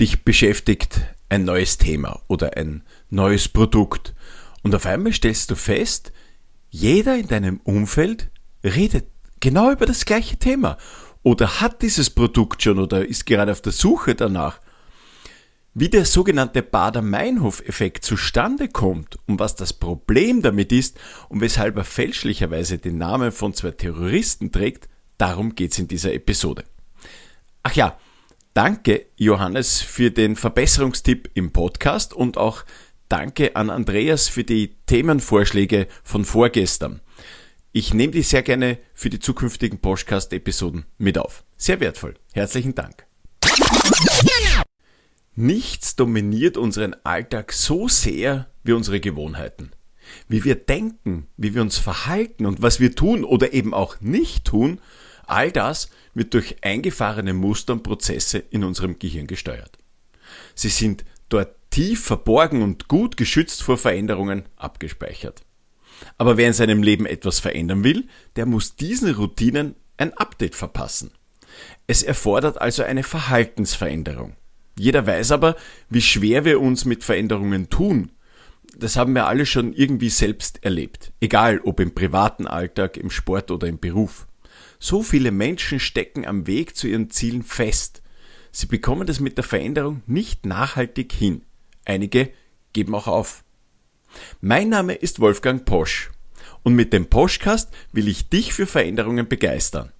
dich beschäftigt ein neues Thema oder ein neues Produkt und auf einmal stellst du fest, jeder in deinem Umfeld redet genau über das gleiche Thema oder hat dieses Produkt schon oder ist gerade auf der Suche danach. Wie der sogenannte Bader-Meinhof-Effekt zustande kommt und was das Problem damit ist und weshalb er fälschlicherweise den Namen von zwei Terroristen trägt, darum geht's in dieser Episode. Ach ja, danke Johannes für den Verbesserungstipp im Podcast und auch danke an Andreas für die Themenvorschläge von vorgestern. Ich nehme die sehr gerne für die zukünftigen Podcast-Episoden mit auf. Sehr wertvoll. Herzlichen Dank. Nichts dominiert unseren Alltag so sehr wie unsere Gewohnheiten. Wie wir denken, wie wir uns verhalten und was wir tun oder eben auch nicht tun, all das wird durch eingefahrene Muster und Prozesse in unserem Gehirn gesteuert. Sie sind dort tief verborgen und gut geschützt vor Veränderungen abgespeichert. Aber wer in seinem Leben etwas verändern will, der muss diesen Routinen ein Update verpassen. Es erfordert also eine Verhaltensveränderung. Jeder weiß aber, wie schwer wir uns mit Veränderungen tun. Das haben wir alle schon irgendwie selbst erlebt. Egal ob im privaten Alltag, im Sport oder im Beruf. So viele Menschen stecken am Weg zu ihren Zielen fest. Sie bekommen das mit der Veränderung nicht nachhaltig hin. Einige geben auch auf. Mein Name ist Wolfgang Posch und mit dem Poschcast will ich dich für Veränderungen begeistern.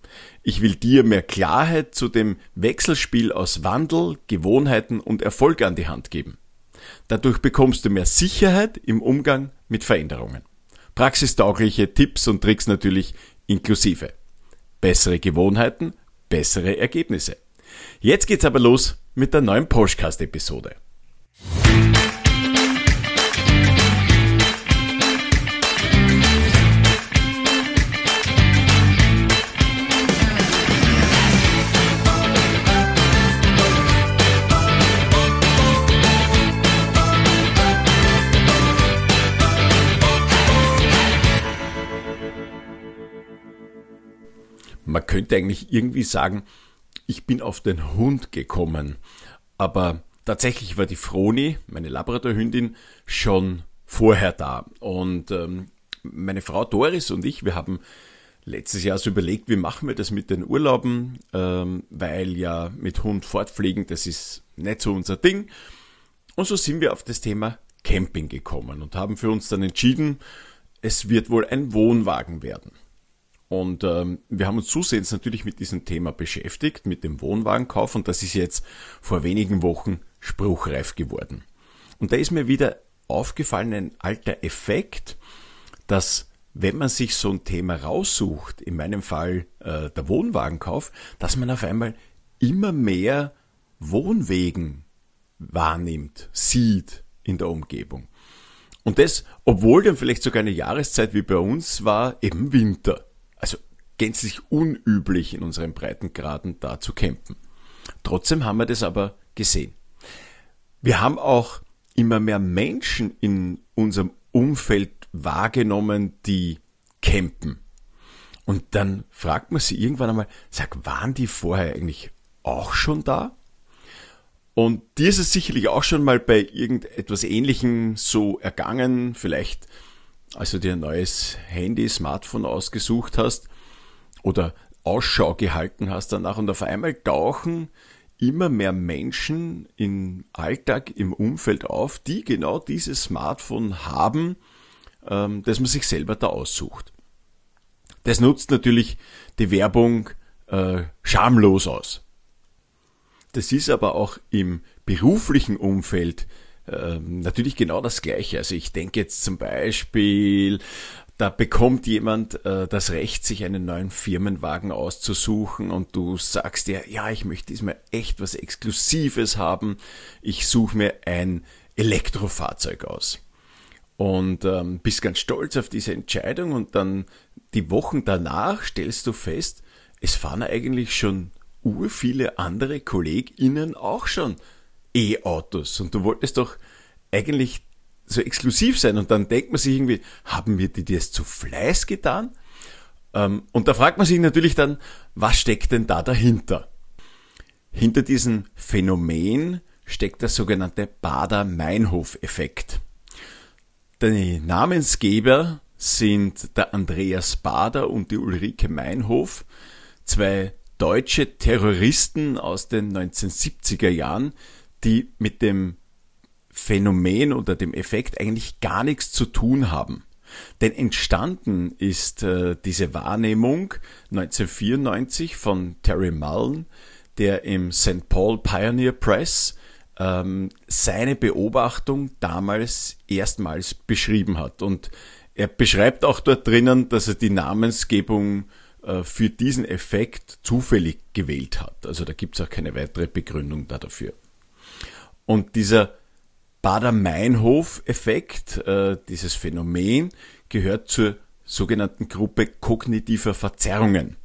Ich will dir mehr Klarheit zu dem Wechselspiel aus Wandel, Gewohnheiten und Erfolg an die Hand geben. Dadurch bekommst du mehr Sicherheit im Umgang mit Veränderungen. Praxistaugliche Tipps und Tricks natürlich inklusive. Bessere Gewohnheiten, bessere Ergebnisse. Jetzt geht's aber los mit der neuen Postcast-Episode. Man könnte eigentlich irgendwie sagen, ich bin auf den Hund gekommen. Aber tatsächlich war die Froni, meine Labradorhündin, schon vorher da. Und ähm, meine Frau Doris und ich, wir haben letztes Jahr so überlegt, wie machen wir das mit den Urlauben, ähm, weil ja mit Hund fortfliegen, das ist nicht so unser Ding. Und so sind wir auf das Thema Camping gekommen und haben für uns dann entschieden, es wird wohl ein Wohnwagen werden. Und ähm, wir haben uns zusehends natürlich mit diesem Thema beschäftigt, mit dem Wohnwagenkauf und das ist jetzt vor wenigen Wochen spruchreif geworden. Und da ist mir wieder aufgefallen ein alter Effekt, dass wenn man sich so ein Thema raussucht, in meinem Fall äh, der Wohnwagenkauf, dass man auf einmal immer mehr Wohnwegen wahrnimmt, sieht in der Umgebung. Und das, obwohl dann vielleicht sogar eine Jahreszeit wie bei uns war, eben Winter gänzlich unüblich in unseren Breitengraden da zu campen. Trotzdem haben wir das aber gesehen. Wir haben auch immer mehr Menschen in unserem Umfeld wahrgenommen, die campen. Und dann fragt man sie irgendwann einmal, sag, waren die vorher eigentlich auch schon da? Und dir ist es sicherlich auch schon mal bei irgendetwas Ähnlichem so ergangen, vielleicht als du dir ein neues Handy, Smartphone ausgesucht hast oder Ausschau gehalten hast danach und auf einmal tauchen immer mehr Menschen im Alltag, im Umfeld auf, die genau dieses Smartphone haben, ähm, das man sich selber da aussucht. Das nutzt natürlich die Werbung äh, schamlos aus. Das ist aber auch im beruflichen Umfeld ähm, natürlich genau das Gleiche. Also ich denke jetzt zum Beispiel, da bekommt jemand äh, das Recht, sich einen neuen Firmenwagen auszusuchen und du sagst dir, ja, ich möchte diesmal echt was Exklusives haben. Ich suche mir ein Elektrofahrzeug aus. Und ähm, bist ganz stolz auf diese Entscheidung und dann die Wochen danach stellst du fest, es fahren eigentlich schon ur viele andere KollegInnen auch schon E-Autos und du wolltest doch eigentlich so exklusiv sein und dann denkt man sich irgendwie, haben wir dir das zu Fleiß getan? Ähm, und da fragt man sich natürlich dann, was steckt denn da dahinter? Hinter diesem Phänomen steckt der sogenannte Bader-Meinhof-Effekt. Die Namensgeber sind der Andreas Bader und die Ulrike Meinhof, zwei deutsche Terroristen aus den 1970er Jahren, die mit dem Phänomen oder dem Effekt eigentlich gar nichts zu tun haben. Denn entstanden ist äh, diese Wahrnehmung 1994 von Terry Mullen, der im St. Paul Pioneer Press ähm, seine Beobachtung damals erstmals beschrieben hat. Und er beschreibt auch dort drinnen, dass er die Namensgebung äh, für diesen Effekt zufällig gewählt hat. Also da gibt es auch keine weitere Begründung da dafür. Und dieser Bader-Meinhof-Effekt, äh, dieses Phänomen, gehört zur sogenannten Gruppe kognitiver Verzerrungen.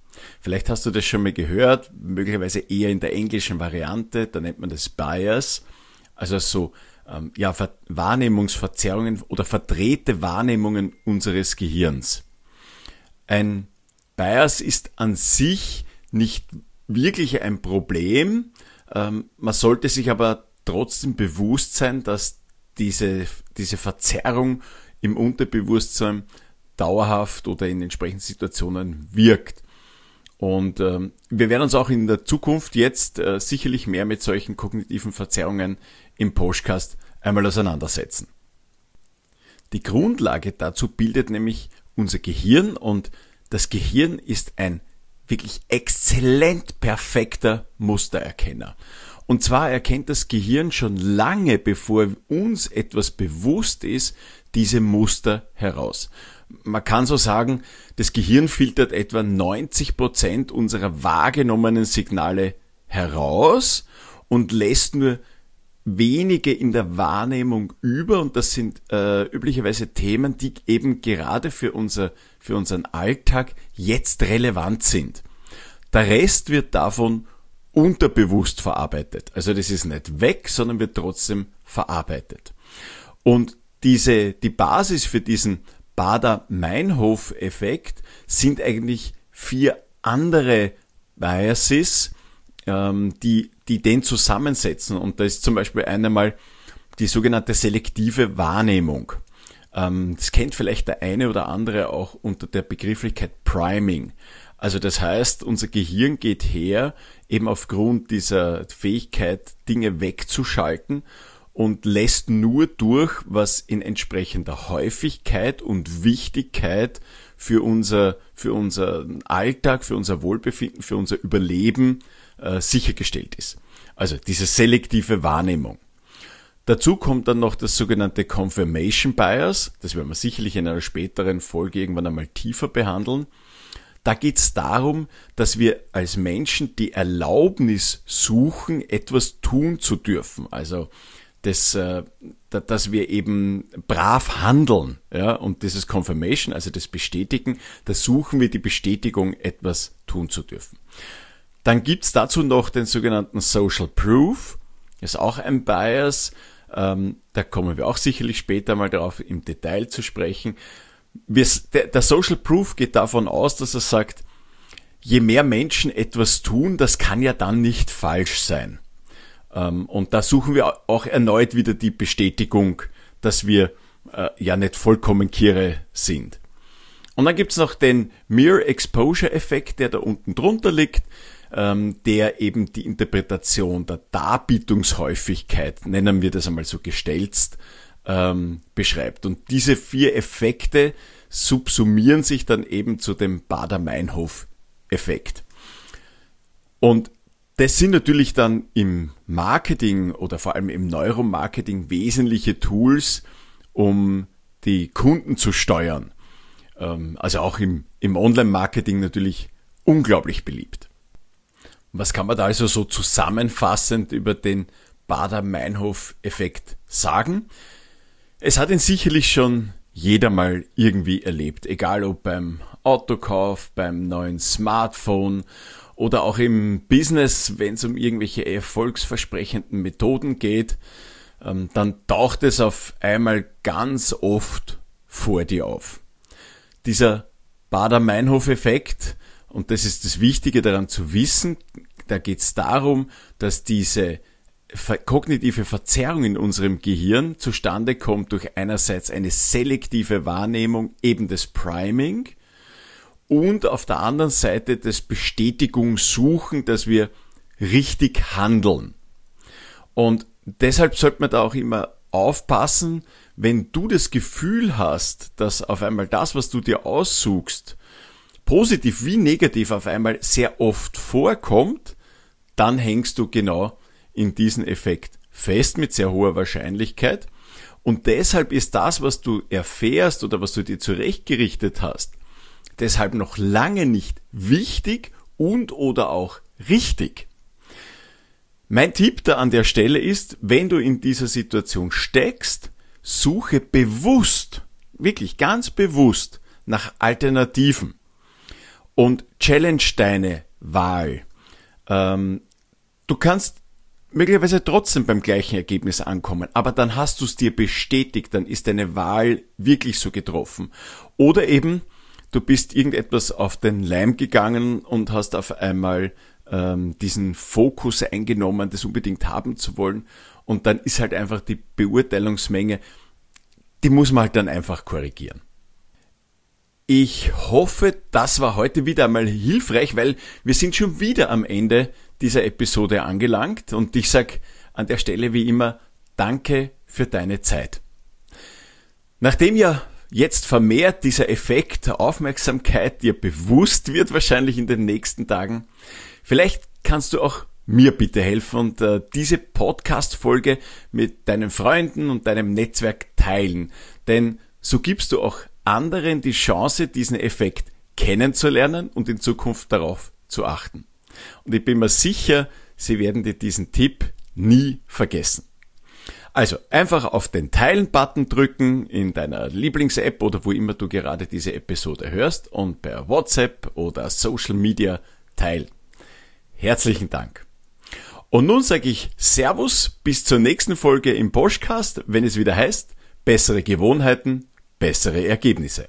Vielleicht hast du das schon mal gehört, möglicherweise eher in der englischen Variante, da nennt man das Bias, also so ähm, ja, Wahrnehmungsverzerrungen oder verdrehte Wahrnehmungen unseres Gehirns. Ein Bias ist an sich nicht wirklich ein Problem, ähm, man sollte sich aber trotzdem bewusst sein, dass diese, diese Verzerrung im Unterbewusstsein dauerhaft oder in entsprechenden Situationen wirkt. Und ähm, wir werden uns auch in der Zukunft jetzt äh, sicherlich mehr mit solchen kognitiven Verzerrungen im Podcast einmal auseinandersetzen. Die Grundlage dazu bildet nämlich unser Gehirn und das Gehirn ist ein wirklich exzellent perfekter Mustererkenner. Und zwar erkennt das Gehirn schon lange, bevor uns etwas bewusst ist, diese Muster heraus. Man kann so sagen, das Gehirn filtert etwa 90 Prozent unserer wahrgenommenen Signale heraus und lässt nur wenige in der Wahrnehmung über und das sind äh, üblicherweise Themen, die eben gerade für unser für unseren Alltag jetzt relevant sind. Der Rest wird davon unterbewusst verarbeitet. Also das ist nicht weg, sondern wird trotzdem verarbeitet. Und diese, die Basis für diesen Bader-Meinhof-Effekt sind eigentlich vier andere Biases, ähm, die, die den zusammensetzen. Und da ist zum Beispiel einmal die sogenannte selektive Wahrnehmung. Ähm, das kennt vielleicht der eine oder andere auch unter der Begrifflichkeit Priming. Also das heißt, unser Gehirn geht her, eben aufgrund dieser Fähigkeit, Dinge wegzuschalten und lässt nur durch, was in entsprechender Häufigkeit und Wichtigkeit für unser, für unseren Alltag, für unser Wohlbefinden, für unser Überleben äh, sichergestellt ist. Also diese selektive Wahrnehmung. Dazu kommt dann noch das sogenannte Confirmation Bias. Das werden wir sicherlich in einer späteren Folge irgendwann einmal tiefer behandeln. Da geht es darum, dass wir als Menschen die Erlaubnis suchen, etwas tun zu dürfen. Also das, äh, dass wir eben brav handeln. Ja? Und dieses Confirmation, also das Bestätigen, da suchen wir die Bestätigung, etwas tun zu dürfen. Dann gibt's dazu noch den sogenannten Social Proof. Ist auch ein Bias. Ähm, da kommen wir auch sicherlich später mal darauf im Detail zu sprechen der Social Proof geht davon aus, dass er sagt, je mehr Menschen etwas tun, das kann ja dann nicht falsch sein. Ähm, und da suchen wir auch erneut wieder die Bestätigung, dass wir äh, ja nicht vollkommen kirre sind. Und dann gibt's noch den Mere Exposure Effekt, der da unten drunter liegt, ähm, der eben die Interpretation der Darbietungshäufigkeit, nennen wir das einmal so gestelzt, ähm, beschreibt. Und diese vier Effekte subsumieren sich dann eben zu dem Bader-Meinhof-Effekt. Und das sind natürlich dann im Marketing oder vor allem im Neuromarketing wesentliche Tools, um die Kunden zu steuern. Ähm, also auch im, im Online-Marketing natürlich unglaublich beliebt. Was kann man da also so zusammenfassend über den Bader-Meinhof-Effekt sagen? Es hat ihn sicherlich schon jeder mal irgendwie erlebt, egal ob beim Autokauf, beim neuen Smartphone oder auch im Business, wenn es um irgendwelche erfolgsversprechenden Methoden geht, ähm, dann taucht es auf einmal ganz oft vor dir auf. Dieser Bader-Meinhof-Effekt, und das ist das Wichtige daran zu wissen, da geht es darum, dass diese kognitive Verzerrung in unserem Gehirn zustande kommt durch einerseits eine selektive Wahrnehmung eben des Priming und auf der anderen Seite das Bestätigungssuchen, dass wir richtig handeln. Und deshalb sollte man da auch immer aufpassen, wenn du das Gefühl hast, dass auf einmal das, was du dir aussuchst, positiv wie negativ auf einmal sehr oft vorkommt, dann hängst du genau in diesen Effekt fest mit sehr hoher Wahrscheinlichkeit. Und deshalb ist das, was du erfährst oder was du dir zurechtgerichtet hast, deshalb noch lange nicht wichtig und oder auch richtig. Mein Tipp da an der Stelle ist, wenn du in dieser Situation steckst, suche bewusst, wirklich ganz bewusst nach Alternativen und challenge deine Wahl. Ähm, du kannst möglicherweise trotzdem beim gleichen Ergebnis ankommen, aber dann hast du es dir bestätigt, dann ist deine Wahl wirklich so getroffen. Oder eben, du bist irgendetwas auf den Leim gegangen und hast auf einmal ähm, diesen Fokus eingenommen, das unbedingt haben zu wollen. Und dann ist halt einfach die Beurteilungsmenge, die muss man halt dann einfach korrigieren. Ich hoffe, das war heute wieder einmal hilfreich, weil wir sind schon wieder am Ende dieser Episode angelangt und ich sag an der Stelle wie immer Danke für deine Zeit. Nachdem ja jetzt vermehrt dieser Effekt der Aufmerksamkeit dir bewusst wird, wahrscheinlich in den nächsten Tagen, vielleicht kannst du auch mir bitte helfen und äh, diese Podcast-Folge mit deinen Freunden und deinem Netzwerk teilen. Denn so gibst du auch anderen die Chance, diesen Effekt kennenzulernen und in Zukunft darauf zu achten. Und ich bin mir sicher, sie werden dir diesen Tipp nie vergessen. Also einfach auf den Teilen-Button drücken in deiner Lieblings-App oder wo immer du gerade diese Episode hörst und per WhatsApp oder Social Media teilen. Herzlichen Dank. Und nun sage ich Servus bis zur nächsten Folge im Boschcast, wenn es wieder heißt, bessere Gewohnheiten, bessere Ergebnisse.